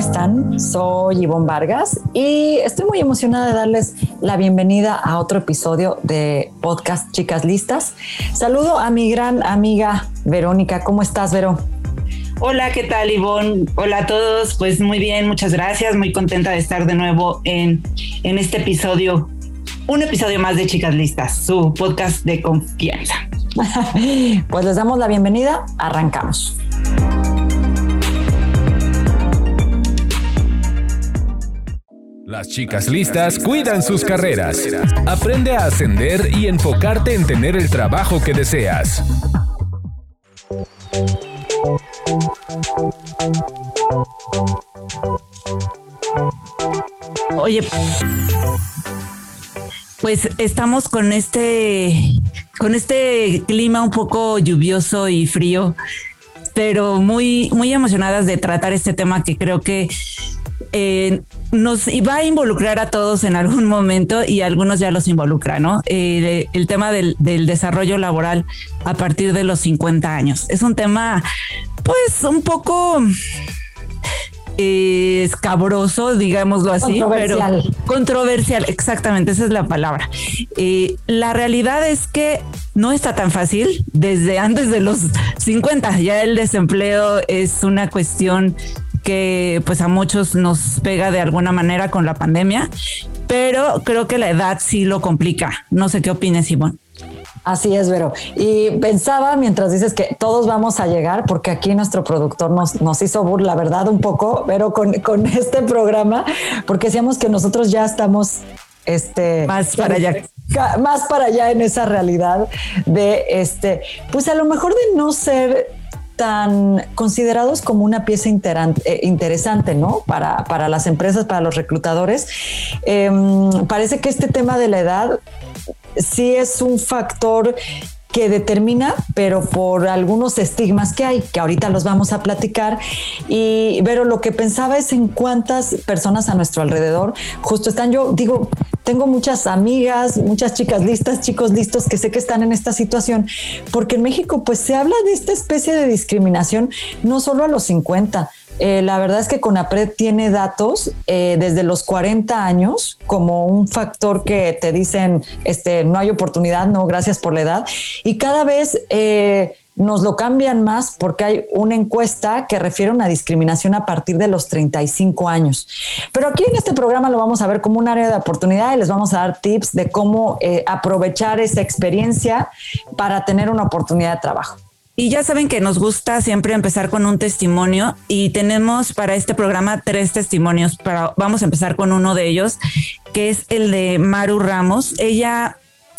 Están? Soy Ivonne Vargas y estoy muy emocionada de darles la bienvenida a otro episodio de Podcast Chicas Listas. Saludo a mi gran amiga Verónica. ¿Cómo estás, Vero? Hola, ¿qué tal, Ivonne? Hola a todos. Pues muy bien, muchas gracias. Muy contenta de estar de nuevo en, en este episodio, un episodio más de Chicas Listas, su podcast de confianza. pues les damos la bienvenida. Arrancamos. Las chicas listas cuidan sus carreras. Aprende a ascender y enfocarte en tener el trabajo que deseas. Oye, pues estamos con este con este clima un poco lluvioso y frío, pero muy muy emocionadas de tratar este tema que creo que eh, nos va a involucrar a todos en algún momento y algunos ya los involucra, ¿no? Eh, el tema del, desarrollo laboral a partir de los 50 años. Es un tema, pues, un poco eh, escabroso, digámoslo así, controversial. pero controversial, exactamente, esa es la palabra. la realidad es que no está tan fácil desde antes de los 50, ya el desempleo es una cuestión que pues a muchos nos pega de alguna manera con la pandemia, pero creo que la edad sí lo complica. No sé qué opines, Simón. Así es, Vero. Y pensaba mientras dices que todos vamos a llegar, porque aquí nuestro productor nos, nos hizo burla, verdad, un poco, pero con, con este programa, porque decíamos que nosotros ya estamos este más para allá más para allá en esa realidad de este pues a lo mejor de no ser tan considerados como una pieza eh, interesante, ¿no? Para, para, las empresas, para los reclutadores. Em, parece que este tema de la edad sí es un factor que determina, pero por algunos estigmas que hay, que ahorita los vamos a platicar. Y, pero lo que pensaba es en cuántas personas a nuestro alrededor justo están. Yo digo, tengo muchas amigas, muchas chicas listas, chicos listos que sé que están en esta situación, porque en México pues se habla de esta especie de discriminación no solo a los 50, eh, la verdad es que CONAPRED tiene datos eh, desde los 40 años como un factor que te dicen, este, no hay oportunidad, no, gracias por la edad. Y cada vez eh, nos lo cambian más porque hay una encuesta que refiere a una discriminación a partir de los 35 años. Pero aquí en este programa lo vamos a ver como un área de oportunidad y les vamos a dar tips de cómo aprovechar esa experiencia para tener una oportunidad de trabajo. Y ya saben que nos gusta siempre empezar con un testimonio y tenemos para este programa tres testimonios, pero vamos a empezar con uno de ellos, que es el de Maru Ramos. Ella,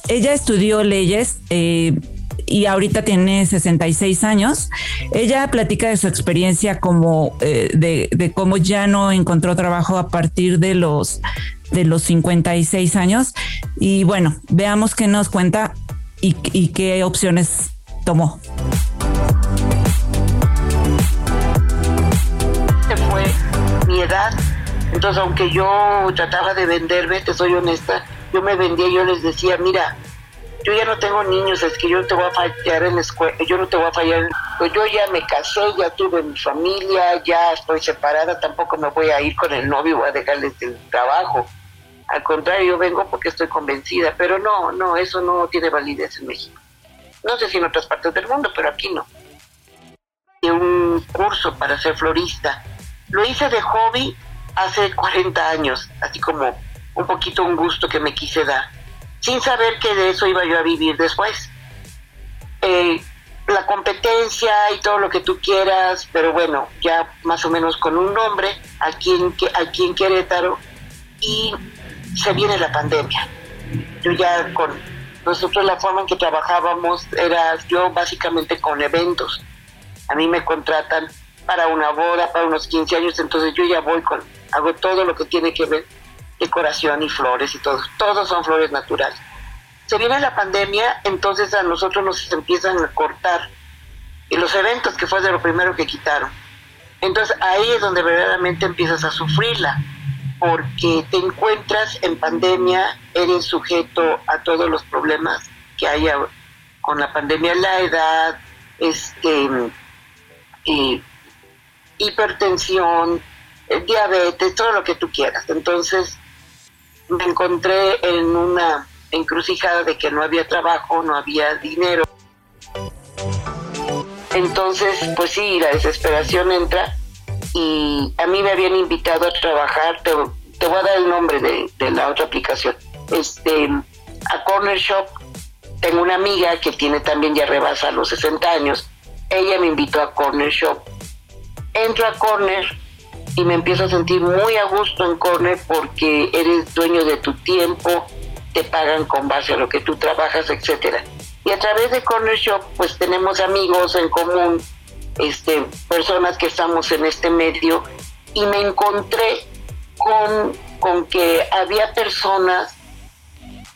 ella estudió leyes. Eh, y ahorita tiene 66 años. Ella platica de su experiencia como eh, de, cómo ya no encontró trabajo a partir de los de los 56 años. Y bueno, veamos qué nos cuenta y, y qué opciones tomó. fue mi edad. Entonces, aunque yo trataba de venderme, te soy honesta, yo me vendía yo les decía, mira, yo ya no tengo niños, es que yo no te voy a fallar en la escuela, yo no te voy a fallar. Pues yo ya me casé, ya tuve mi familia, ya estoy separada, tampoco me voy a ir con el novio, voy a dejarles el trabajo. Al contrario, yo vengo porque estoy convencida, pero no, no, eso no tiene validez en México. No sé si en otras partes del mundo, pero aquí no. Un curso para ser florista. Lo hice de hobby hace 40 años, así como un poquito un gusto que me quise dar, sin saber que de eso iba yo a vivir después. Eh, la competencia y todo lo que tú quieras, pero bueno, ya más o menos con un nombre aquí en, aquí en Querétaro y se viene la pandemia. Yo ya con nosotros la forma en que trabajábamos era yo básicamente con eventos. a mí me contratan para una boda, para unos 15 años, entonces yo ya voy con, hago todo lo que tiene que ver decoración y flores y todo, todos son flores naturales. Se viene la pandemia, entonces a nosotros nos empiezan a cortar y los eventos, que fue de lo primero que quitaron. Entonces ahí es donde verdaderamente empiezas a sufrirla, porque te encuentras en pandemia, eres sujeto a todos los problemas que hay con la pandemia, la edad, este, hipertensión, diabetes, todo lo que tú quieras. Entonces me encontré en una encrucijada de que no había trabajo, no había dinero. Entonces, pues sí, la desesperación entra y a mí me habían invitado a trabajar, te, voy a dar el nombre de, de, la otra aplicación, este, a Corner Shop. Tengo una amiga que tiene también ya rebasa los 60 años. Ella me invitó a Corner Shop. Entro a Corner y me empiezo a sentir muy a gusto en Corner porque eres dueño de tu tiempo, te pagan con base a lo que tú trabajas, etcétera. Y a través de Corner Shop, pues tenemos amigos en común, este, personas que estamos en este medio, y me encontré con, con que había personas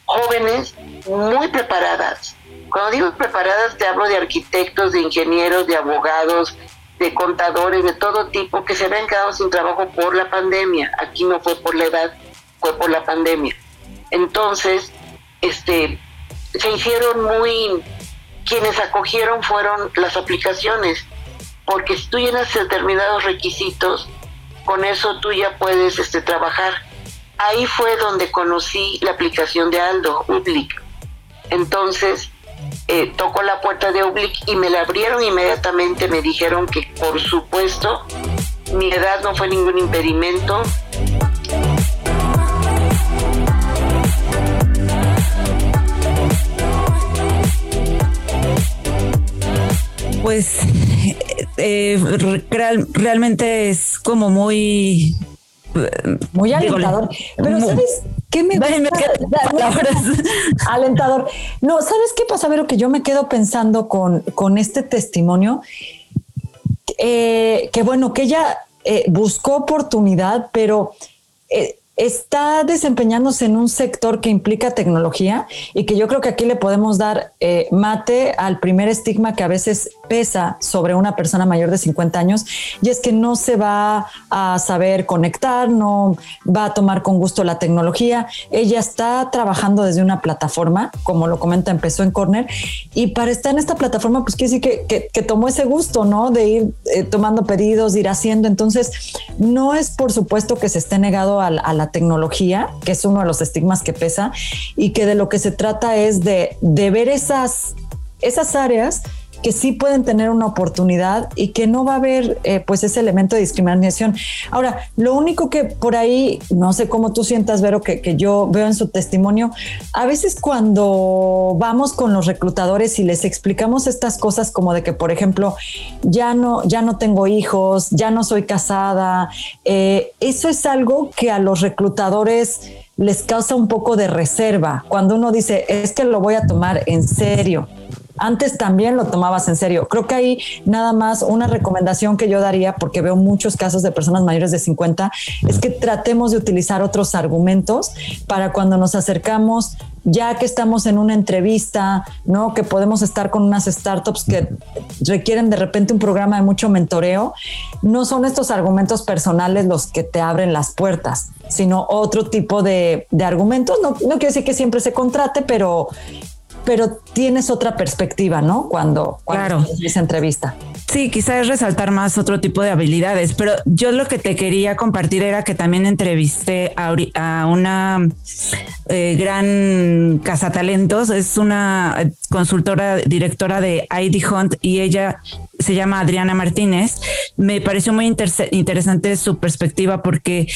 jóvenes muy preparadas. Cuando digo preparadas, te hablo de arquitectos, de ingenieros, de abogados, de contadores, de todo tipo, que se habían quedado sin trabajo por la pandemia. Aquí no fue por la edad, fue por la pandemia. Entonces, este, se hicieron muy, quienes acogieron fueron las aplicaciones, porque si tú llenas determinados requisitos, con eso tú ya puedes este, trabajar. Ahí fue donde conocí la aplicación de Aldo, Ublic. Entonces, eh, tocó la puerta de Ublic y me la abrieron inmediatamente, me dijeron que por supuesto mi edad no fue ningún impedimento, pues eh, realmente es como muy muy alentador. Pero ¿sabes qué me gusta? alentador. No, ¿sabes qué pasa, Vero? Que yo me quedo pensando con, con este testimonio, eh, que bueno, que ella eh, buscó oportunidad, pero está desempeñándose en un sector que implica tecnología y que yo creo que aquí le podemos dar eh, mate al primer estigma que a veces pesa sobre una persona mayor de 50 años y es que no se va a saber conectar, no va a tomar con gusto la tecnología. Ella está trabajando desde una plataforma, como lo comenta, empezó en Corner y para estar en esta plataforma, pues quiere decir que, que, tomó ese gusto, ¿no? De ir eh, tomando pedidos, ir haciendo. Entonces, no es por supuesto que se esté negado a, a la tecnología, que es uno de los estigmas que pesa, y que de lo que se trata es de, de ver esas, esas áreas que sí pueden tener una oportunidad y que no va a haber eh, pues ese elemento de discriminación. Ahora, lo único que por ahí, no sé cómo tú sientas, Vero, que, que yo veo en su testimonio, a veces cuando vamos con los reclutadores y les explicamos estas cosas como de que, por ejemplo, ya no, ya no tengo hijos, ya no soy casada, eh, eso es algo que a los reclutadores les causa un poco de reserva. Cuando uno dice, es que lo voy a tomar en serio antes también lo tomabas en serio. Creo que hay nada más una recomendación que yo daría, porque veo muchos casos de personas mayores de 50, es que tratemos de utilizar otros argumentos para cuando nos acercamos, ya que estamos en una entrevista, ¿no? Que podemos estar con unas startups que requieren de repente un programa de mucho mentoreo. No son estos argumentos personales los que te abren las puertas, sino otro tipo de, argumentos. No, no quiere decir que siempre se contrate, pero pero tienes otra perspectiva, ¿no? Cuando, cuando claro. esa entrevista. Sí, quizás resaltar más otro tipo de habilidades, pero yo lo que te quería compartir era que también entrevisté a, una eh, gran cazatalentos, es una consultora, directora de ID Hunt y ella se llama Adriana Martínez. Me pareció muy interesante su perspectiva porque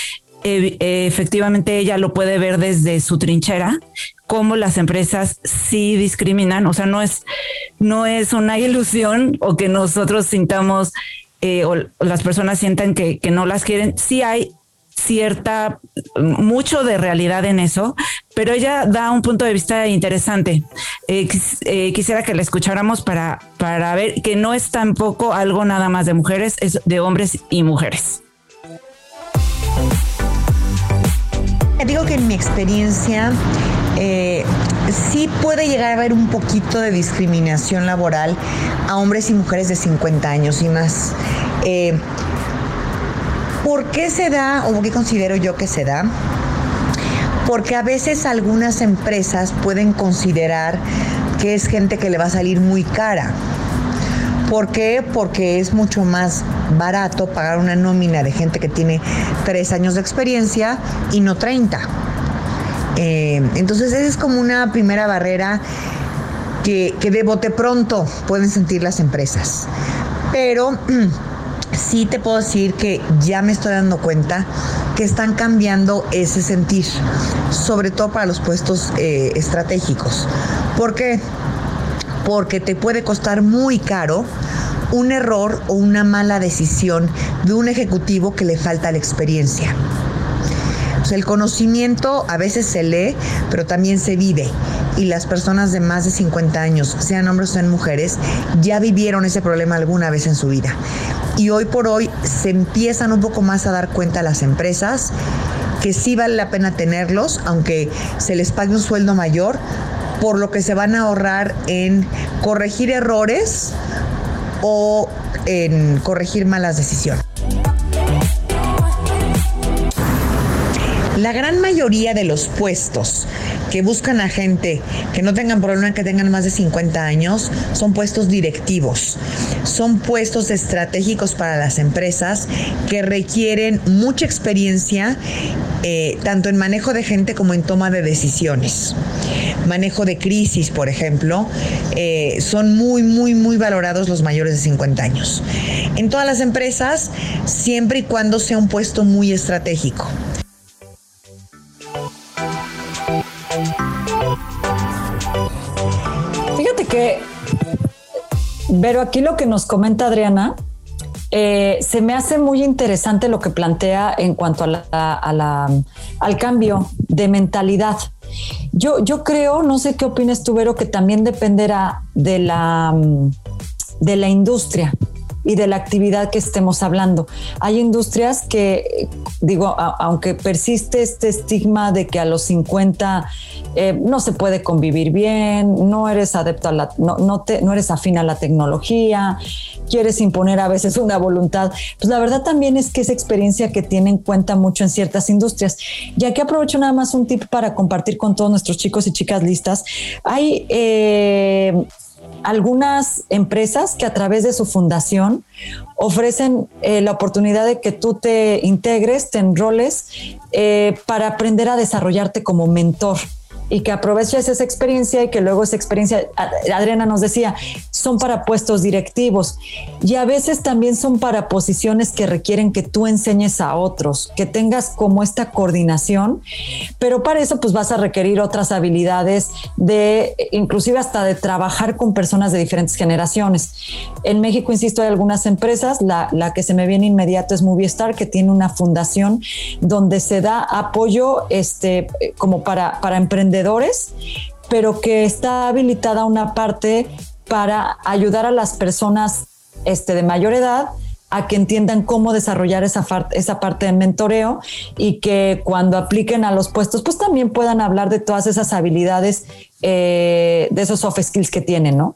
efectivamente ella lo puede ver desde su trinchera, cómo las empresas sí discriminan, o sea, no es, no es una ilusión o que nosotros sintamos eh, o las personas sientan que, que, no las quieren, sí hay cierta, mucho de realidad en eso, pero ella da un punto de vista interesante. Eh, eh, quisiera que la escucháramos para, para ver que no es tampoco algo nada más de mujeres, es de hombres y mujeres. Digo que en mi experiencia eh, sí puede llegar a haber un poquito de discriminación laboral a hombres y mujeres de 50 años y más. Eh, ¿Por qué se da o por qué considero yo que se da? Porque a veces algunas empresas pueden considerar que es gente que le va a salir muy cara. ¿Por qué? Porque es mucho más barato pagar una nómina de gente que tiene tres años de experiencia y no 30. Eh, entonces esa es como una primera barrera que, que de bote pronto pueden sentir las empresas. Pero sí te puedo decir que ya me estoy dando cuenta que están cambiando ese sentir, sobre todo para los puestos eh, estratégicos. ¿Por qué? Porque te puede costar muy caro un error o una mala decisión de un ejecutivo que le falta la experiencia. el conocimiento a veces se lee, pero también se vive. Y las personas de más de 50 años, sean hombres o sean mujeres, ya vivieron ese problema alguna vez en su vida. Y hoy por hoy se empiezan un poco más a dar cuenta las empresas que sí vale la pena tenerlos, aunque se les pague un sueldo mayor, por lo que se van a ahorrar en corregir errores o en corregir malas decisiones. La gran mayoría de los puestos que buscan a gente que no tengan problema, que tengan más de 50 años, son puestos directivos. Son puestos estratégicos para las empresas que requieren mucha experiencia, eh, tanto en manejo de gente como en toma de decisiones. Manejo de crisis, por ejemplo, eh, son muy, muy, muy valorados los mayores de 50 años. En todas las empresas, siempre y cuando sea un puesto muy estratégico. Pero aquí lo que nos comenta Adriana, eh, se me hace muy interesante lo que plantea en cuanto al cambio de mentalidad. Yo, yo creo, no sé qué opinas tú, Vero, que también dependerá de la, de la industria y de la actividad que estemos hablando. Hay industrias que, digo, aunque persiste este estigma de que a los 50 eh, no se puede convivir bien, no eres adepto a la, no, no, te, no eres afín a la tecnología, quieres imponer a veces una voluntad, pues la verdad también es que esa experiencia que tienen cuenta mucho en ciertas industrias. Ya que aprovecho nada más un tip para compartir con todos nuestros chicos y chicas listas, hay... Eh, algunas empresas que a través de su fundación ofrecen eh, la oportunidad de que tú te integres, te enroles eh, para aprender a desarrollarte como mentor y que aproveches esa experiencia y que luego esa experiencia, Adriana nos decía, son para puestos directivos y a veces también son para posiciones que requieren que tú enseñes a otros, que tengas como esta coordinación, pero para eso pues vas a requerir otras habilidades de, inclusive hasta de trabajar con personas de diferentes generaciones. En México, insisto, hay algunas empresas, la, la que se me viene inmediato es Movistar, que tiene una fundación donde se da apoyo este, como para, para emprendedores pero que está habilitada una parte para ayudar a las personas este, de mayor edad a que entiendan cómo desarrollar esa, esa parte de mentoreo y que cuando apliquen a los puestos, pues también puedan hablar de todas esas habilidades, eh, de esos soft skills que tienen, ¿no?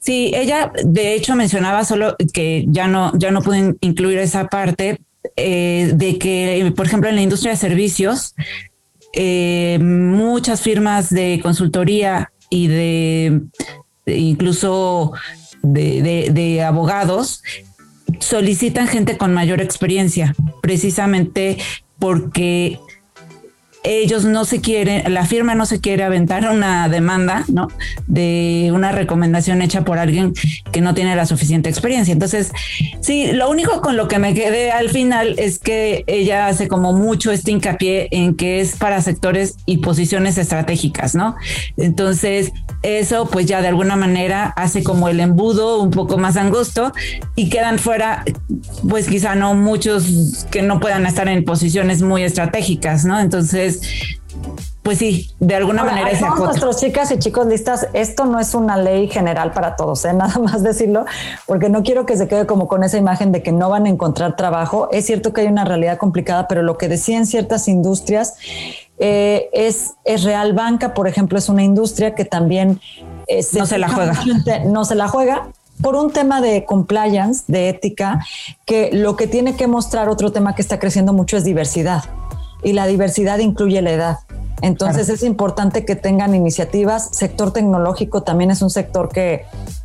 Sí, ella de hecho mencionaba solo que ya no, ya no pueden incluir esa parte eh, de que, por ejemplo, en la industria de servicios, eh, muchas firmas de consultoría y de incluso de, abogados, solicitan gente con mayor experiencia, precisamente porque ellos no se quieren, la firma no se quiere aventar una demanda, ¿no? De una recomendación hecha por alguien que no tiene la suficiente experiencia. Entonces, sí, lo único con lo que me quedé al final es que ella hace como mucho este hincapié en que es para sectores y posiciones estratégicas, ¿no? Entonces, eso pues ya de alguna manera hace como el embudo un poco más angosto y quedan fuera pues quizá no muchos que no puedan estar en posiciones muy estratégicas, ¿no? Entonces, pues sí, de alguna manera es nuestros chicas y chicos listas, esto no es una ley general para todos, ¿eh? nada más decirlo, porque no quiero que se quede como con esa imagen de que no van a encontrar trabajo. Es cierto que hay una realidad complicada, pero lo que decía en ciertas industrias eh, es, es real. Banca, por ejemplo, es una industria que también eh, no se la juega. No se la juega por un tema de compliance, de ética, que lo que tiene que mostrar otro tema que está creciendo mucho es diversidad. Y la diversidad incluye la edad. Entonces es importante que tengan iniciativas. Sector tecnológico también es un sector que,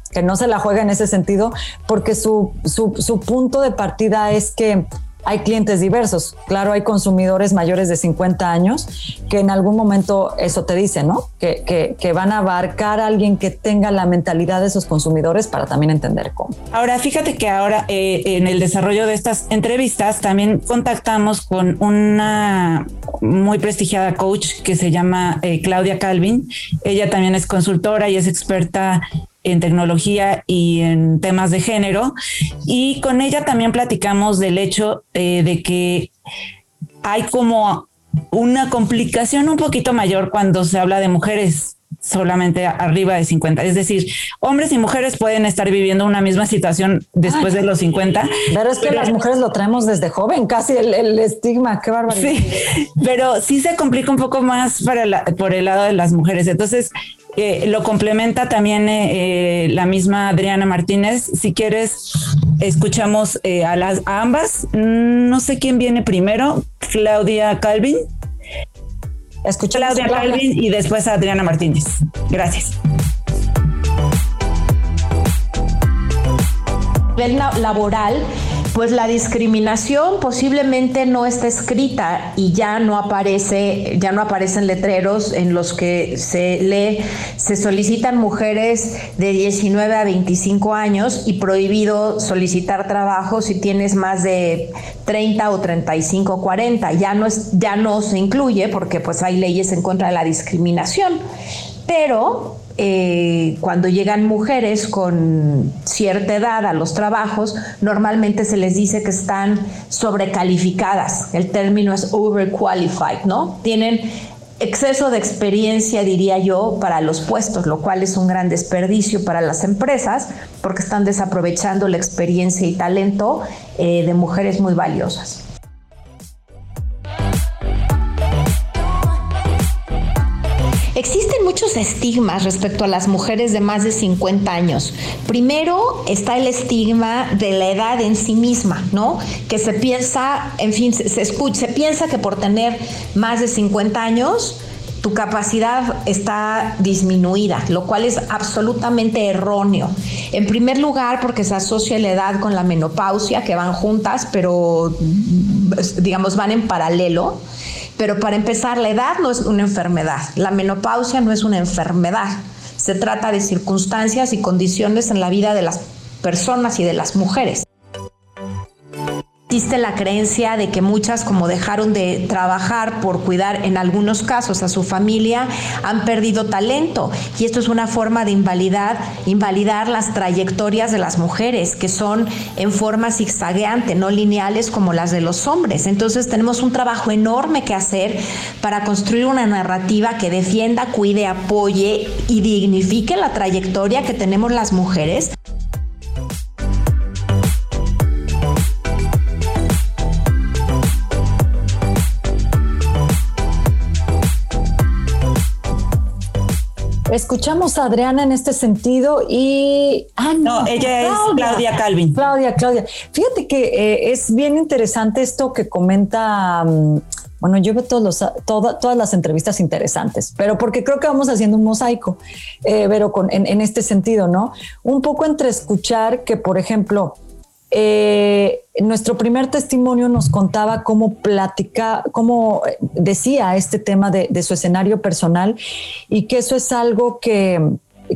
que no se la juega en ese sentido, porque su, su, su punto de partida es que hay clientes diversos. Claro, hay consumidores mayores de 50 años que en algún momento eso te dice, ¿no? Que, que, van a abarcar a alguien que tenga la mentalidad de esos consumidores para también entender cómo. Ahora, fíjate que ahora eh, en el desarrollo de estas entrevistas también contactamos con una muy prestigiada coach que se llama eh, Claudia Calvin. Ella también es consultora y es experta en tecnología y en temas de género. Y con ella también platicamos del hecho eh, de que hay como una complicación un poquito mayor cuando se habla de mujeres solamente arriba de 50. Es decir, hombres y mujeres pueden estar viviendo una misma situación después de los 50. Pero es que las mujeres lo traemos desde joven, casi el, estigma, qué barbaridad. Sí, pero sí se complica un poco más para por el lado de las mujeres. Entonces, lo complementa también eh, eh, la misma Adriana Martínez. Si quieres, escuchamos eh, a las ambas. No sé quién viene primero, Claudia Calvin. Escuchamos Claudia Calvin y después a Adriana Martínez. Gracias. laboral pues la discriminación posiblemente no está escrita y ya no aparece, ya no aparecen letreros en los que se lee, se solicitan mujeres de 19 a 25 años y prohibido solicitar trabajo si tienes más de 30 o 35 o 40. Ya no es, ya no se incluye porque pues hay leyes en contra de la discriminación. Pero eh, cuando llegan mujeres con cierta edad a los trabajos, normalmente se les dice que están sobrecalificadas. El término es overqualified, ¿no? Tienen exceso de experiencia, diría yo, para los puestos, lo cual es un gran desperdicio para las empresas porque están desaprovechando la experiencia y talento eh, de mujeres muy valiosas. Existen muchos estigmas respecto a las mujeres de más de 50 años. Primero está el estigma de la edad en sí misma, ¿no? Que se piensa, en fin, se, escucha, se piensa que por tener más de 50 años tu capacidad está disminuida, lo cual es absolutamente erróneo. En primer lugar, porque se asocia la edad con la menopausia, que van juntas, pero digamos van en paralelo. Pero para empezar, la edad no es una enfermedad, la menopausia no es una enfermedad. Se trata de circunstancias y condiciones en la vida de las personas y de las mujeres existe la creencia de que muchas como dejaron de trabajar por cuidar en algunos casos a su familia han perdido talento y esto es una forma de invalidar invalidar las trayectorias de las mujeres que son en forma zigzagueante, no lineales como las de los hombres. Entonces tenemos un trabajo enorme que hacer para construir una narrativa que defienda, cuide, apoye y dignifique la trayectoria que tenemos las mujeres. Escuchamos a Adriana en este sentido y... Ah, no, ella es Claudia Calvin. Claudia, Claudia. Fíjate que eh, es bien interesante esto que comenta... Mm, bueno, yo veo todos los, todas las entrevistas interesantes, pero porque creo que vamos haciendo un mosaico, eh, pero con, en, este sentido, ¿no? Un poco entre escuchar que, por ejemplo, eh, nuestro primer testimonio nos contaba cómo platica, cómo decía este tema de, su escenario personal y que eso es algo que,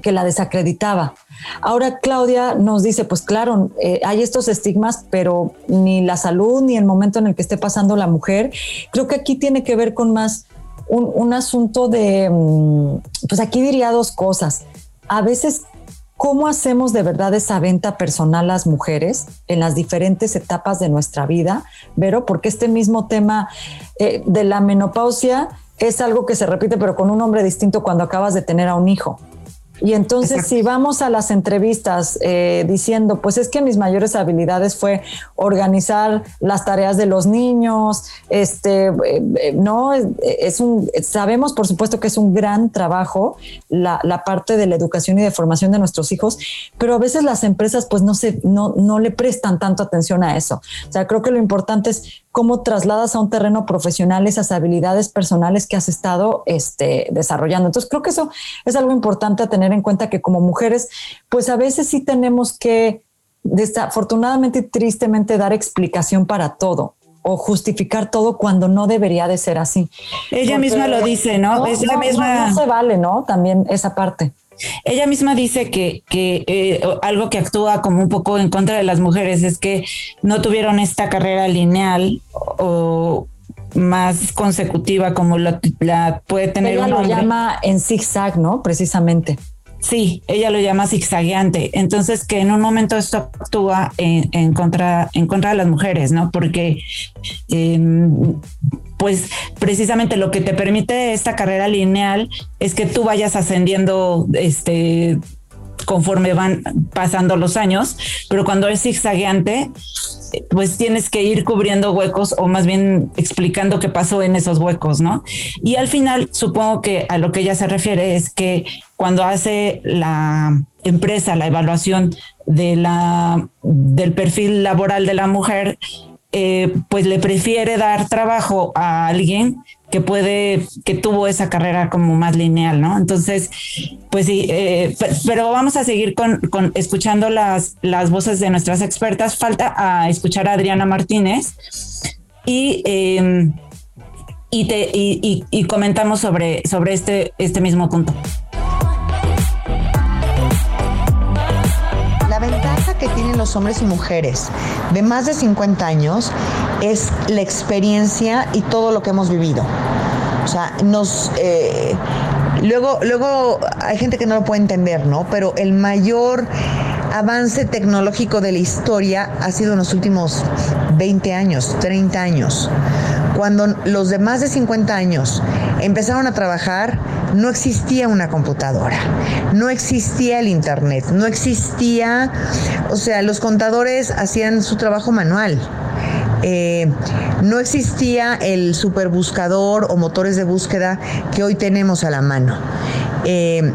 la desacreditaba. Ahora Claudia nos dice, pues claro, eh, hay estos estigmas, pero ni la salud ni el momento en el que esté pasando la mujer, creo que aquí tiene que ver con más un, un asunto de, mm, pues aquí diría dos cosas. A veces ¿Cómo hacemos de verdad esa venta personal las mujeres en las diferentes etapas de nuestra vida? Vero, porque este mismo tema eh, de la menopausia es algo que se repite, pero con un nombre distinto cuando acabas de tener a un hijo. Y entonces si vamos a las entrevistas eh, diciendo, pues es que mis mayores habilidades fue organizar las tareas de los niños, este, eh, eh, no, es un, sabemos por supuesto que es un gran trabajo la, la, parte de la educación y de formación de nuestros hijos, pero a veces las empresas pues no, se, no, no le prestan tanto atención a eso. O sea, creo que lo importante es cómo trasladas a un terreno profesional esas habilidades personales que has estado este, desarrollando. Entonces, creo que eso es algo importante a tener en cuenta que como mujeres, pues a veces sí tenemos que, desafortunadamente y tristemente, dar explicación para todo o justificar todo cuando no debería de ser así. Ella misma lo dice, ¿no? no, misma... no se vale, ¿no? También esa parte. Ella misma dice que, eh, algo que actúa como un poco en contra de las mujeres es que no tuvieron esta carrera lineal o más consecutiva como la, puede tener Ella lo llama en zigzag, ¿no? Precisamente. Sí, ella lo llama zigzagueante. Entonces, que en un momento esto actúa en, contra, en contra de las mujeres, ¿no? Porque, em, pues, precisamente lo que te permite esta carrera lineal es que tú vayas ascendiendo, este, conforme van pasando los años, pero cuando es zigzagueante, pues tienes que ir cubriendo huecos o más bien explicando qué pasó en esos huecos, ¿no? Y al final, supongo que a lo que ella se refiere es que cuando hace la empresa la evaluación de la, del perfil laboral de la mujer, eh, pues le prefiere dar trabajo a alguien que puede, que tuvo esa carrera como más lineal, ¿no? Entonces, pues sí, eh, pero vamos a seguir con, con, escuchando las, las voces de nuestras expertas. Falta a escuchar a Adriana Martínez y, em, y, te, y, y, comentamos sobre, sobre este, este mismo punto. Los hombres y mujeres de más de 50 años es la experiencia y todo lo que hemos vivido. O sea, nos... Eh, luego, luego hay gente que no lo puede entender, ¿no? Pero el mayor avance tecnológico de la historia ha sido en los últimos 20 años, 30 años. Cuando los de más de 50 años empezaron a trabajar, no existía una computadora, no existía el Internet, no existía, o sea, los contadores hacían su trabajo manual. Eh, no existía el superbuscador o motores de búsqueda que hoy tenemos a la mano. Eh,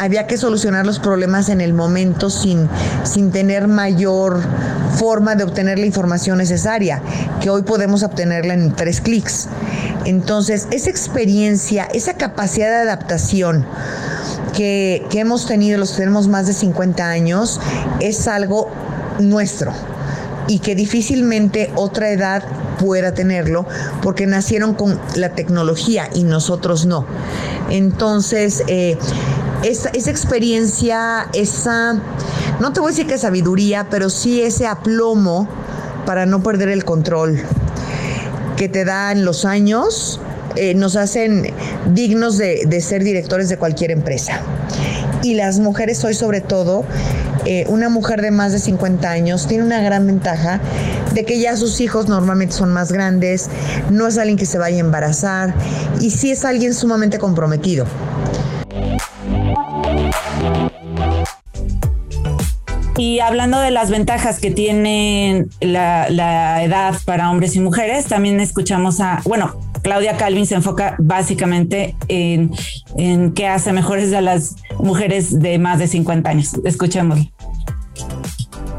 había que solucionar los problemas en el momento sin, sin tener mayor forma de obtener la información necesaria, que hoy podemos obtenerla en tres clics. Entonces, esa experiencia, esa capacidad de adaptación que, que hemos tenido, los tenemos más de 50 años, es algo nuestro y que difícilmente otra edad pueda tenerlo porque nacieron con la tecnología y nosotros no. Entonces, eh, esa, experiencia, esa, no te voy a decir que sabiduría, pero sí ese aplomo para no perder el control que te dan los años, eh, nos hacen dignos de, ser directores de cualquier empresa. Y las mujeres hoy sobre todo eh, una mujer de más de 50 años tiene una gran ventaja de que ya sus hijos normalmente son más grandes, no es alguien que se vaya a embarazar y sí es alguien sumamente comprometido. Y hablando de las ventajas que tiene la, la, edad para hombres y mujeres, también escuchamos a, bueno, Claudia Calvin se enfoca básicamente en, en qué hace mejores a las mujeres de más de 50 años. Escuchémoslo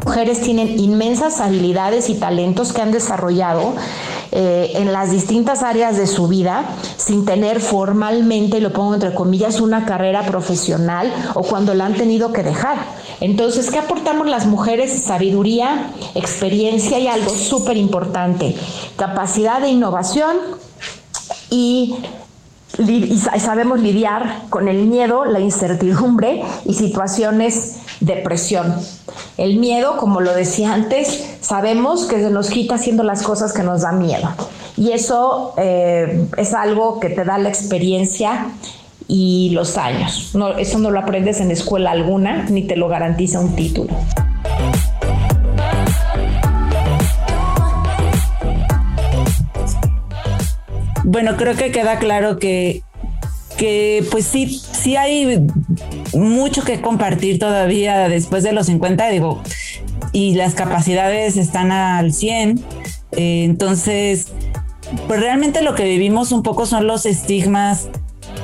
mujeres tienen inmensas habilidades y talentos que han desarrollado eh, en las distintas áreas de su vida sin tener formalmente, lo pongo entre comillas, una carrera profesional o cuando la han tenido que dejar. Entonces, ¿qué aportamos las mujeres? Sabiduría, experiencia y algo súper importante, capacidad de innovación y y sabemos lidiar con el miedo, la incertidumbre y situaciones de presión. El miedo, como lo decía antes, sabemos que se nos quita haciendo las cosas que nos da miedo. Y eso eh, es algo que te da la experiencia y los años. No, eso no lo aprendes en escuela alguna, ni te lo garantiza un título. Bueno, creo que queda claro que, que pues sí, sí hay mucho que compartir todavía después de los 50, digo, y las capacidades están al 100. Eh, entonces, pues realmente lo que vivimos un poco son los estigmas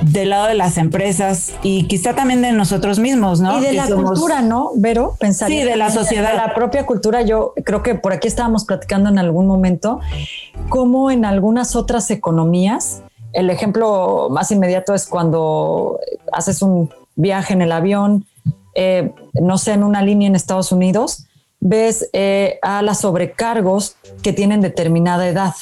del lado de las empresas y quizá también de nosotros mismos, ¿no? Y de la cultura, ¿no, Vero? Pensar sí, de la sociedad. De la propia cultura, yo creo que por aquí estábamos platicando en algún momento, cómo en algunas otras economías, el ejemplo más inmediato es cuando haces un viaje en el avión, eh, no sé, en una línea en Estados Unidos, ves eh, a las sobrecargos que tienen determinada edad.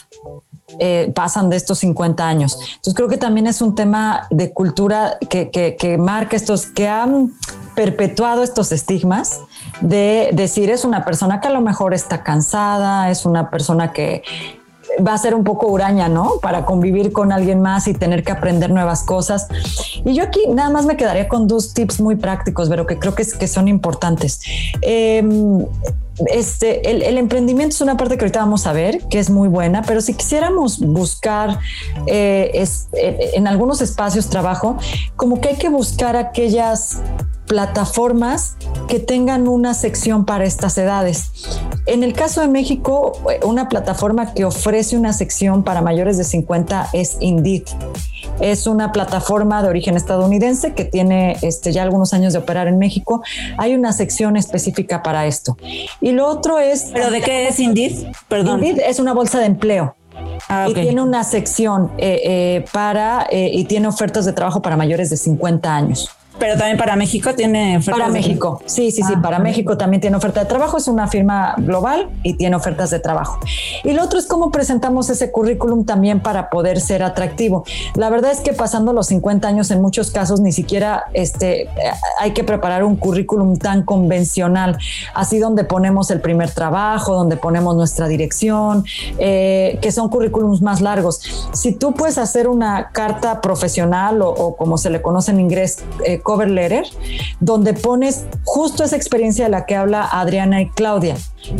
Eh, pasan de estos 50 años. Entonces creo que también es un tema de cultura que, que, marca estos, que han perpetuado estos estigmas de decir es una persona que a lo mejor está cansada, es una persona que va a ser un poco huraña, ¿no? Para convivir con alguien más y tener que aprender nuevas cosas. Y yo aquí nada más me quedaría con dos tips muy prácticos, pero que creo que, que son importantes. Em, este, el, emprendimiento es una parte que ahorita vamos a ver, que es muy buena, pero si quisiéramos buscar eh, eh, en algunos espacios trabajo, como que hay que buscar aquellas plataformas que tengan una sección para estas edades. En el caso de México, una plataforma que ofrece una sección para mayores de 50 es Indeed. Es una plataforma de origen estadounidense que tiene este, ya algunos años de operar en México. Hay una sección específica para esto. Y lo otro es... ¿Pero de qué es Indeed? Perdón. Indeed es una bolsa de empleo. Ah, y tiene una sección eh, eh, para eh, y tiene ofertas de trabajo para mayores de 50 años. Pero también para México tiene ofertas. Para México, sí, sí, sí, ah, para México también tiene oferta de trabajo. Es una firma global y tiene ofertas de trabajo. Y lo otro es cómo presentamos ese currículum también para poder ser atractivo. La verdad es que pasando los 50 años, en muchos casos ni siquiera este, hay que preparar un currículum tan convencional, así donde ponemos el primer trabajo, donde ponemos nuestra dirección, eh, que son currículums más largos. Si tú puedes hacer una carta profesional o, como se le conoce en inglés, eh, cover letter, donde pones justo esa experiencia de la que habla Adriana y Claudia.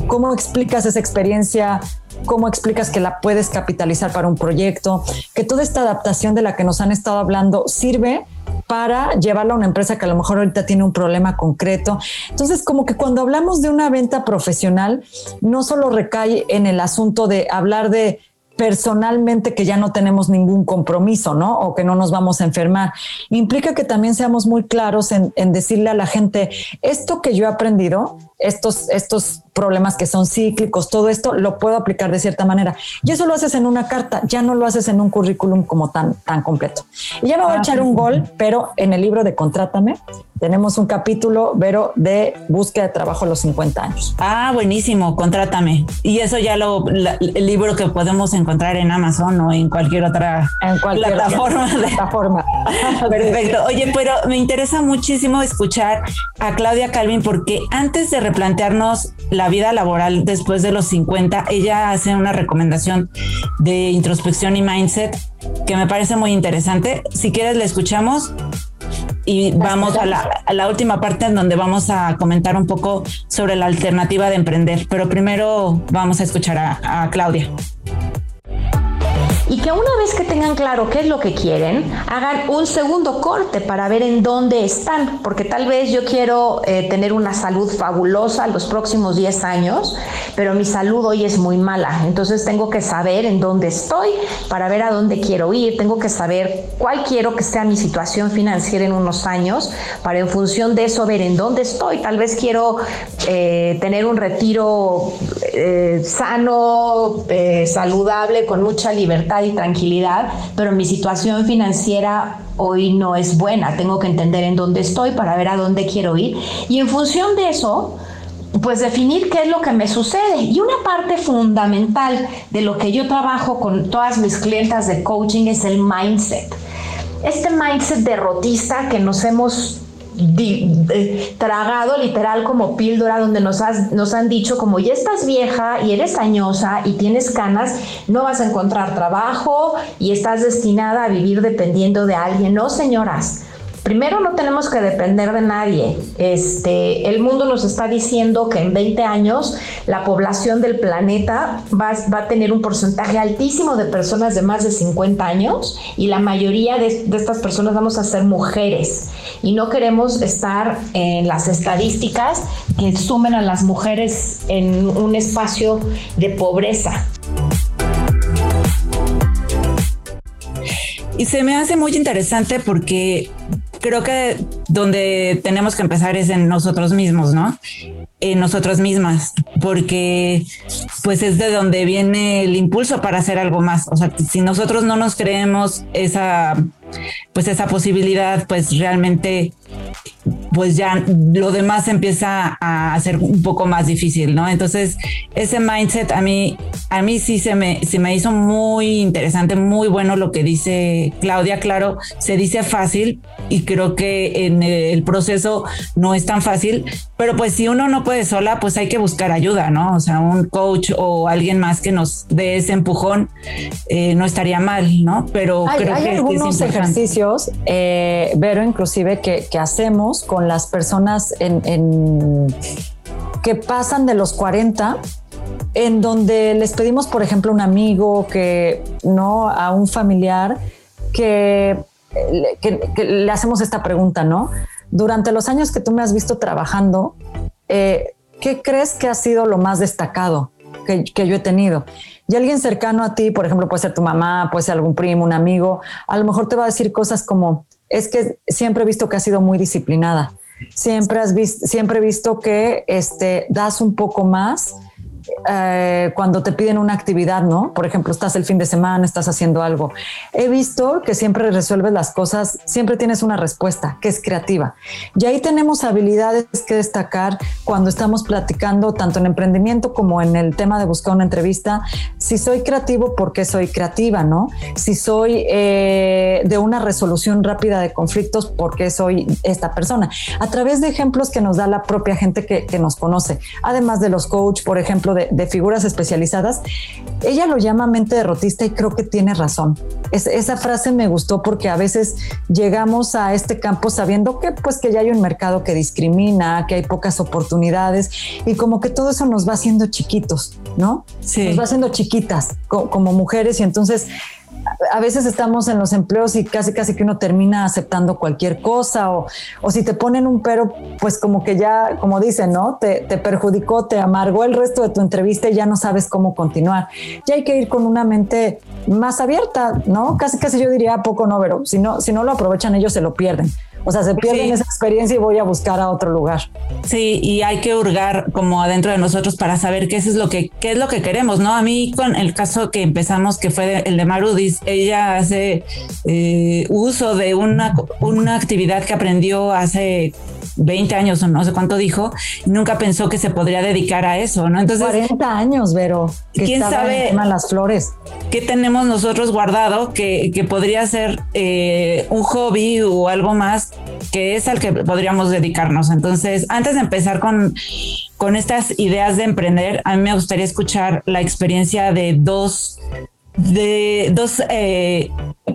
¿Cómo explicas esa experiencia? ¿Cómo explicas que la puedes capitalizar para un proyecto? Que toda esta adaptación de la que nos han estado hablando sirve para llevarla a una empresa que a lo mejor ahorita tiene un problema concreto. Entonces, como que cuando hablamos de una venta profesional, no solo recae en el asunto de hablar de personalmente que ya no tenemos ningún compromiso, ¿no? O que no nos vamos a enfermar. Implica que también seamos muy claros en, en decirle a la gente, esto que yo he aprendido, estos, estos problemas que son cíclicos, todo esto lo puedo aplicar de cierta manera. Y eso lo haces en una carta, ya no lo haces en un currículum como tan, tan completo. Y ya me voy a ah, echar un gol, pero en el libro de Contrátame tenemos un capítulo, Vero, de búsqueda de trabajo a los 50 años. Ah, buenísimo, Contrátame. Y eso ya lo, el libro que podemos encontrar en Amazon o en cualquier otra en cualquier plataforma. plataforma. Perfecto. Oye, pero me interesa muchísimo escuchar a Claudia Calvin porque antes de replantearnos la vida laboral después de los 50, ella hace una recomendación de introspección y mindset que me parece muy interesante. Si quieres, la escuchamos y vamos a la, última parte en donde vamos a comentar un poco sobre la alternativa de emprender. Pero primero vamos a escuchar a, a Claudia y que una vez que tengan claro qué es lo que quieren, hagan un segundo corte para ver en dónde están, porque tal vez yo quiero eh, tener una salud fabulosa los próximos 10 años, pero mi salud hoy es muy mala, entonces tengo que saber en dónde estoy para ver a dónde quiero ir, tengo que saber cuál quiero que sea mi situación financiera en unos años, para en función de eso ver en dónde estoy, tal vez quiero eh, tener un retiro eh, sano, saludable, con mucha libertad y tranquilidad, pero mi situación financiera hoy no es buena. Tengo que entender en dónde estoy para ver a dónde quiero ir. Y en función de eso, pues definir qué es lo que me sucede. Y una parte fundamental de lo que yo trabajo con todas mis clientas de coaching es el mindset. Este mindset derrotista que nos hemos tragado literal como píldora donde nos, nos han dicho como ya estás vieja y eres añosa y tienes canas, no vas a encontrar trabajo y estás destinada a vivir dependiendo de alguien. No, señoras. Primero no tenemos que depender de nadie. Este, el mundo nos está diciendo que en 20 años la población del planeta va, a tener un porcentaje altísimo de personas de más de 50 años y la mayoría de estas personas vamos a ser mujeres y no queremos estar en las estadísticas que sumen a las mujeres en un espacio de pobreza. Y se me hace muy interesante porque creo que donde tenemos que empezar es en nosotros mismos, ¿no? En nosotras mismas, porque pues es de donde viene el impulso para hacer algo más. O sea, si nosotros no nos creemos esa, pues esa posibilidad, pues realmente pues ya lo demás empieza a ser un poco más difícil, ¿no? Entonces, ese mindset a mí, a mí sí se me, se me hizo muy interesante, muy bueno lo que dice Claudia. Claro, se dice fácil y creo que en el proceso no es tan fácil, pero pues si uno no puede sola, pues hay que buscar ayuda, ¿no? O sea, un coach o alguien más que nos dé ese empujón eh, no estaría mal, ¿no? Pero hay, creo hay algunos ejercicios, eh, Vero, inclusive que, que hacemos con las personas en, que pasan de los 40 en donde les pedimos, por ejemplo, un amigo que no a un familiar que, le hacemos esta pregunta, ¿no? Durante los años que tú me has visto trabajando, eh, ¿qué crees que ha sido lo más destacado que, que, yo he tenido? Y alguien cercano a ti, por ejemplo, puede ser tu mamá, puede ser algún primo, un amigo, a lo mejor te va a decir cosas como, es que siempre he visto que has sido muy disciplinada. Siempre has visto, siempre he visto que este, das un poco más eh, cuando te piden una actividad, ¿no? Por ejemplo, estás el fin de semana, estás haciendo algo. He visto que siempre resuelves las cosas, siempre tienes una respuesta que es creativa. Y ahí tenemos habilidades que destacar cuando estamos platicando tanto en emprendimiento como en el tema de buscar una entrevista. Si soy creativo, ¿por qué soy creativa, no? Si soy eh, de una resolución rápida de conflictos, ¿por qué soy esta persona? A través de ejemplos que nos da la propia gente que, que nos conoce, además de los coach, por ejemplo, de, figuras especializadas, ella lo llama mente derrotista y creo que tiene razón. esa frase me gustó porque a veces llegamos a este campo sabiendo que pues que ya hay un mercado que discrimina, que hay pocas oportunidades y como que todo eso nos va haciendo chiquitos, ¿no? Sí. Nos va haciendo chiquitas como mujeres y entonces a veces estamos en los empleos y casi casi que uno termina aceptando cualquier cosa o, o si te ponen un pero, pues como que ya, como dicen, ¿no? Te, te, perjudicó, te amargó el resto de tu entrevista y ya no sabes cómo continuar. Ya hay que ir con una mente más abierta, ¿no? Casi casi yo diría poco no, pero si no, si no lo aprovechan ellos se lo pierden. O sea, se pierden esa experiencia y voy a buscar a otro lugar. Sí, y hay que hurgar como adentro de nosotros para saber qué es lo que, qué es lo que queremos, ¿no? A mí con el caso que empezamos, que fue el de Marudis, ella hace eh, uso de una, una actividad que aprendió hace 20 años o no sé cuánto dijo, y nunca pensó que se podría dedicar a eso, ¿no? Entonces 40 años, Vero. ¿Quién sabe las flores? ¿Qué tenemos nosotros guardado que, que podría ser eh, un hobby o algo más que es al que podríamos dedicarnos? Entonces, antes de empezar con, con estas ideas de emprender, a mí me gustaría escuchar la experiencia de dos de dos eh,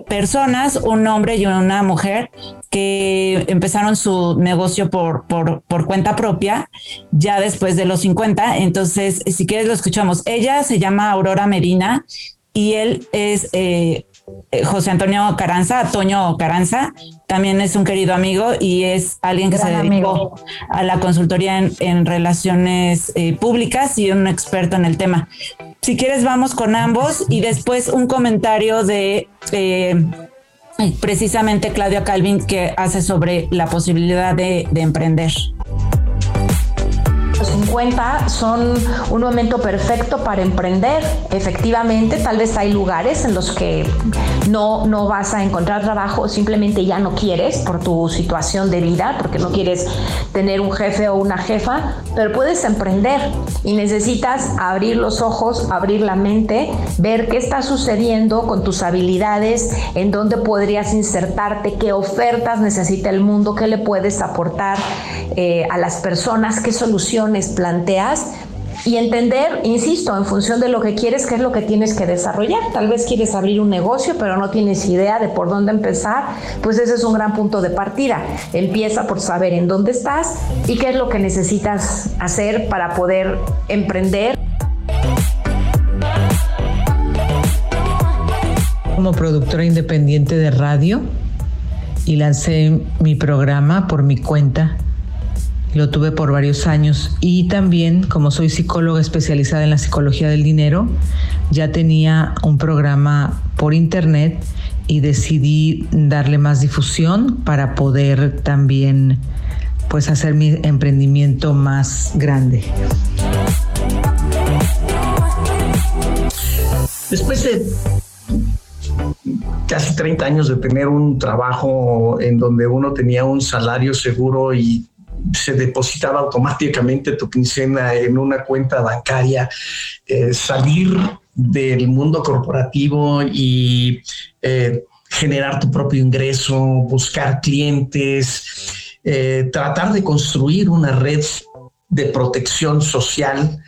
personas, un hombre y una mujer, que empezaron su negocio por, por, por, cuenta propia ya después de los 50. Entonces, si quieres, lo escuchamos. Ella se llama Aurora Medina y él es eh, eh, José Antonio Caranza, Toño Caranza. También es un querido amigo y es alguien que se dedicó a la consultoría en, relaciones públicas y un experto en el tema. Si quieres, vamos con ambos y después un comentario de eh, precisamente Claudia Calvin que hace sobre la posibilidad de, emprender. Los 50 son un momento perfecto para emprender. Efectivamente, tal vez hay lugares en los que no, no vas a encontrar trabajo, simplemente ya no quieres por tu situación de vida, porque no quieres tener un jefe o una jefa, pero puedes emprender y necesitas abrir los ojos, abrir la mente, ver qué está sucediendo con tus habilidades, en dónde podrías insertarte, qué ofertas necesita el mundo, qué le puedes aportar eh, a las personas, qué soluciones planteas y entender, insisto, en función de lo que quieres, qué es lo que tienes que desarrollar. Tal vez quieres abrir un negocio, pero no tienes idea de por dónde empezar, pues ese es un gran punto de partida. Empieza por saber en dónde estás y qué es lo que necesitas hacer para poder emprender. Como productora independiente de radio y lancé mi programa por mi cuenta lo tuve por varios años y también como soy psicóloga especializada en la psicología del dinero, ya tenía un programa por internet y decidí darle más difusión para poder también pues hacer mi emprendimiento más grande. Después de casi 30 años de tener un trabajo en donde uno tenía un salario seguro y se depositaba automáticamente tu quincena en una cuenta bancaria, eh, salir del mundo corporativo y eh, generar tu propio ingreso, buscar clientes, eh, tratar de construir una red de protección social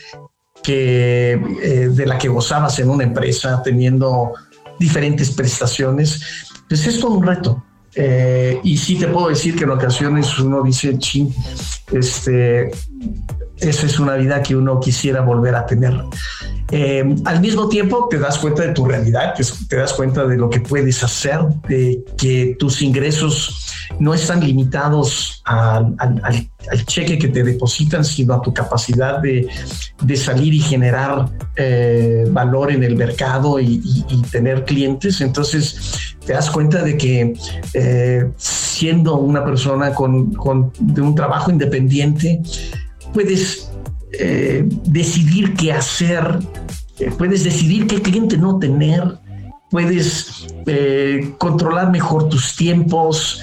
que, de la que gozabas en una empresa teniendo diferentes prestaciones, pues es todo un reto. Eh, y sí te puedo decir que en ocasiones uno dice, ching, este, esa es una vida que uno quisiera volver a tener. Eh, al mismo tiempo te das cuenta de tu realidad, te, das cuenta de lo que puedes hacer, de que tus ingresos no están limitados al, cheque que te depositan, sino a tu capacidad de, salir y generar eh, valor en el mercado y, tener clientes. Entonces te das cuenta de que eh, siendo una persona con, de un trabajo independiente, puedes eh, decidir qué hacer, puedes decidir qué cliente no tener, puedes controlar mejor tus tiempos,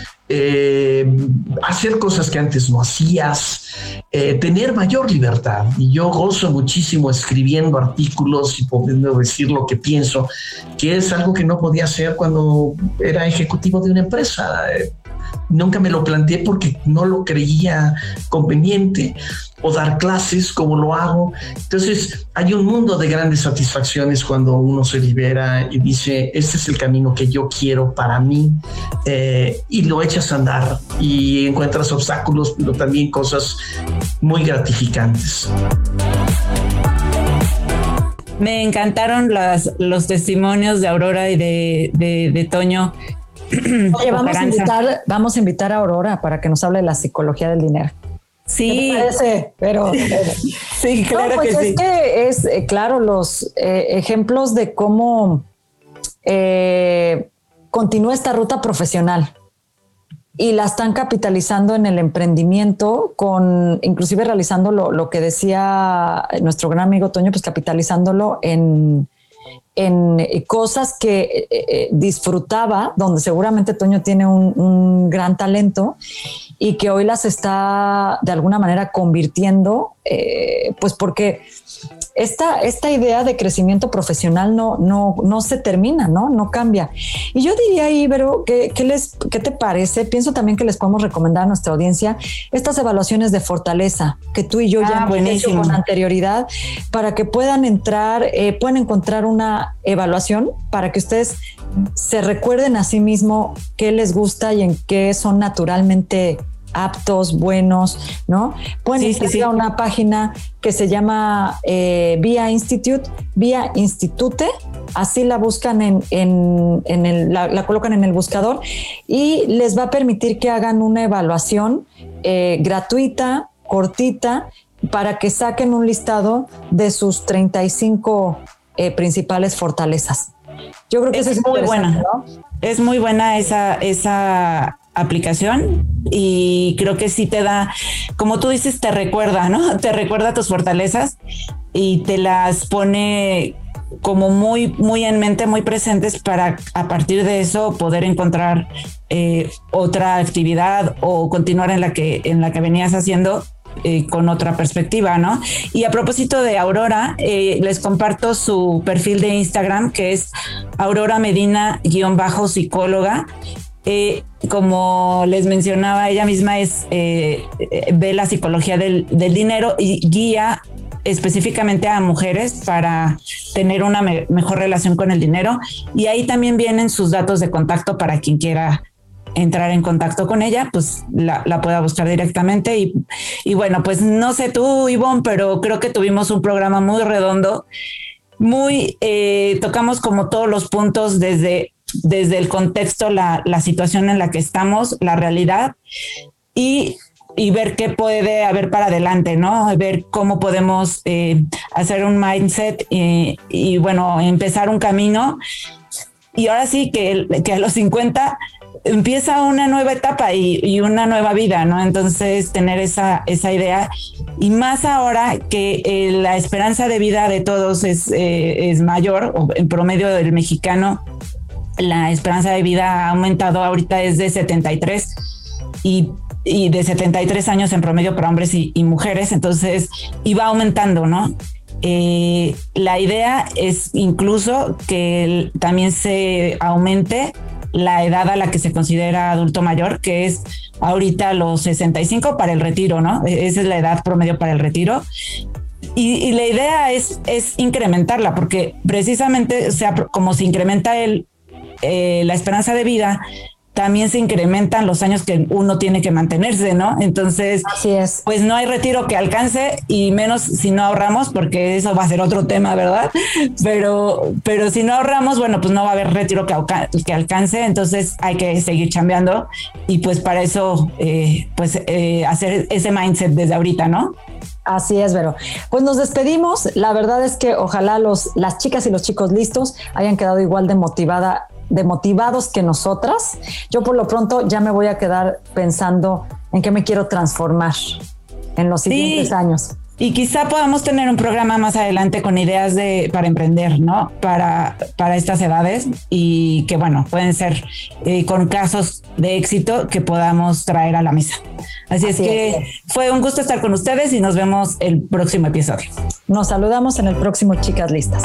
hacer cosas que antes no hacías, tener mayor libertad. Y yo gozo muchísimo escribiendo artículos y pudiendo decir lo que pienso, que es algo que no podía hacer cuando era ejecutivo de una empresa nunca me lo planteé porque no lo creía conveniente o dar clases como lo hago. Entonces hay un mundo de grandes satisfacciones cuando uno se libera y dice, este es el camino que yo quiero para mí eh, y lo echas a andar y encuentras obstáculos, pero también cosas muy gratificantes. Me encantaron los testimonios de Aurora y de, de Toño Oye, vamos a, invitar, vamos a invitar a Aurora para que nos hable de la psicología del dinero. Sí. parece? Pero, sí, claro pues que es que es, eh, claro, los eh, ejemplos de cómo eh, continúa esta ruta profesional y la están capitalizando en el emprendimiento, con inclusive realizando lo, lo que decía nuestro gran amigo Toño, pues capitalizándolo en, en eh, cosas que eh, eh, disfrutaba, donde seguramente Toño tiene un, un, gran talento y que hoy las está de alguna manera convirtiendo, pues porque esta, esta idea de crecimiento profesional no, no, no se termina, ¿no? No cambia. Y yo diría, Ibero, ¿qué, qué, les, ¿qué te parece? Pienso también que les podemos recomendar a nuestra audiencia estas evaluaciones de fortaleza que tú y yo ya ah, hemos hecho con anterioridad para que puedan entrar, eh, puedan encontrar una evaluación para que ustedes se recuerden a sí mismo qué les gusta y en qué son naturalmente aptos, buenos, ¿no? Pueden ir a una página que se llama eh, Via Institute, Via Institute, así la buscan en, en, el, la, colocan en el buscador y les va a permitir que hagan una evaluación eh, gratuita, cortita, para que saquen un listado de sus 35 eh, principales fortalezas. Yo creo que es, es muy buena. Es muy buena esa, esa aplicación y creo que sí te da, como tú dices, te recuerda, ¿no? Te recuerda tus fortalezas y te las pone como muy, muy en mente, muy presentes para a partir de eso poder encontrar eh, otra actividad o continuar en la que, en la que venías haciendo eh, con otra perspectiva, ¿no? Y a propósito de Aurora, eh, les comparto su perfil de Instagram, que es Aurora Medina-psicóloga. Eh, como les mencionaba, ella misma es ve la psicología del, dinero y guía específicamente a mujeres para tener una mejor relación con el dinero. Y ahí también vienen sus datos de contacto para quien quiera entrar en contacto con ella, pues la, pueda buscar directamente. Y, y, bueno, pues no sé tú, Ivonne, pero creo que tuvimos un programa muy redondo, muy, eh, tocamos como todos los puntos desde, desde el contexto, la, la situación en la que estamos, la realidad y y ver qué puede haber para adelante, ¿no? Ver cómo podemos eh, hacer un mindset y, y, bueno, empezar un camino. Y ahora sí que, que a los 50 empieza una nueva etapa y, una nueva vida, ¿no? Entonces, tener esa, esa idea. Y más ahora que eh, la esperanza de vida de todos es, eh, es mayor, o en promedio del mexicano, la esperanza de vida ha aumentado ahorita es de 73 y, y de 73 años en promedio para hombres y, mujeres, entonces iba aumentando, ¿no? Eh, la idea es incluso que también se aumente la edad a la que se considera adulto mayor, que es ahorita los 65 para el retiro, ¿no? E-, esa es la edad promedio para el retiro. Y, la idea es, es incrementarla, porque precisamente, sea, como se incrementa el, eh, la esperanza de vida, también se incrementan los años que uno tiene que mantenerse, ¿no? Entonces, Así es. pues no hay retiro que alcance y menos si no ahorramos, porque eso va a ser otro tema, ¿verdad? Pero, pero si no ahorramos, bueno, pues no va a haber retiro que, que alcance, entonces hay que seguir chambeando y pues para eso, eh, pues eh, hacer ese mindset desde ahorita, ¿no? Así es, Vero. Pues nos despedimos. La verdad es que ojalá los, las chicas y los chicos listos hayan quedado igual de motivada de motivados que nosotras. Yo por lo pronto ya me voy a quedar pensando en qué me quiero transformar en los siguientes años. Y quizá podamos tener un programa más adelante con ideas de para emprender, ¿no? Para, para estas edades y que, bueno, pueden ser eh, con casos de éxito que podamos traer a la mesa. Así, es que fue un gusto estar con ustedes y nos vemos el próximo episodio. Nos saludamos en el próximo Chicas Listas.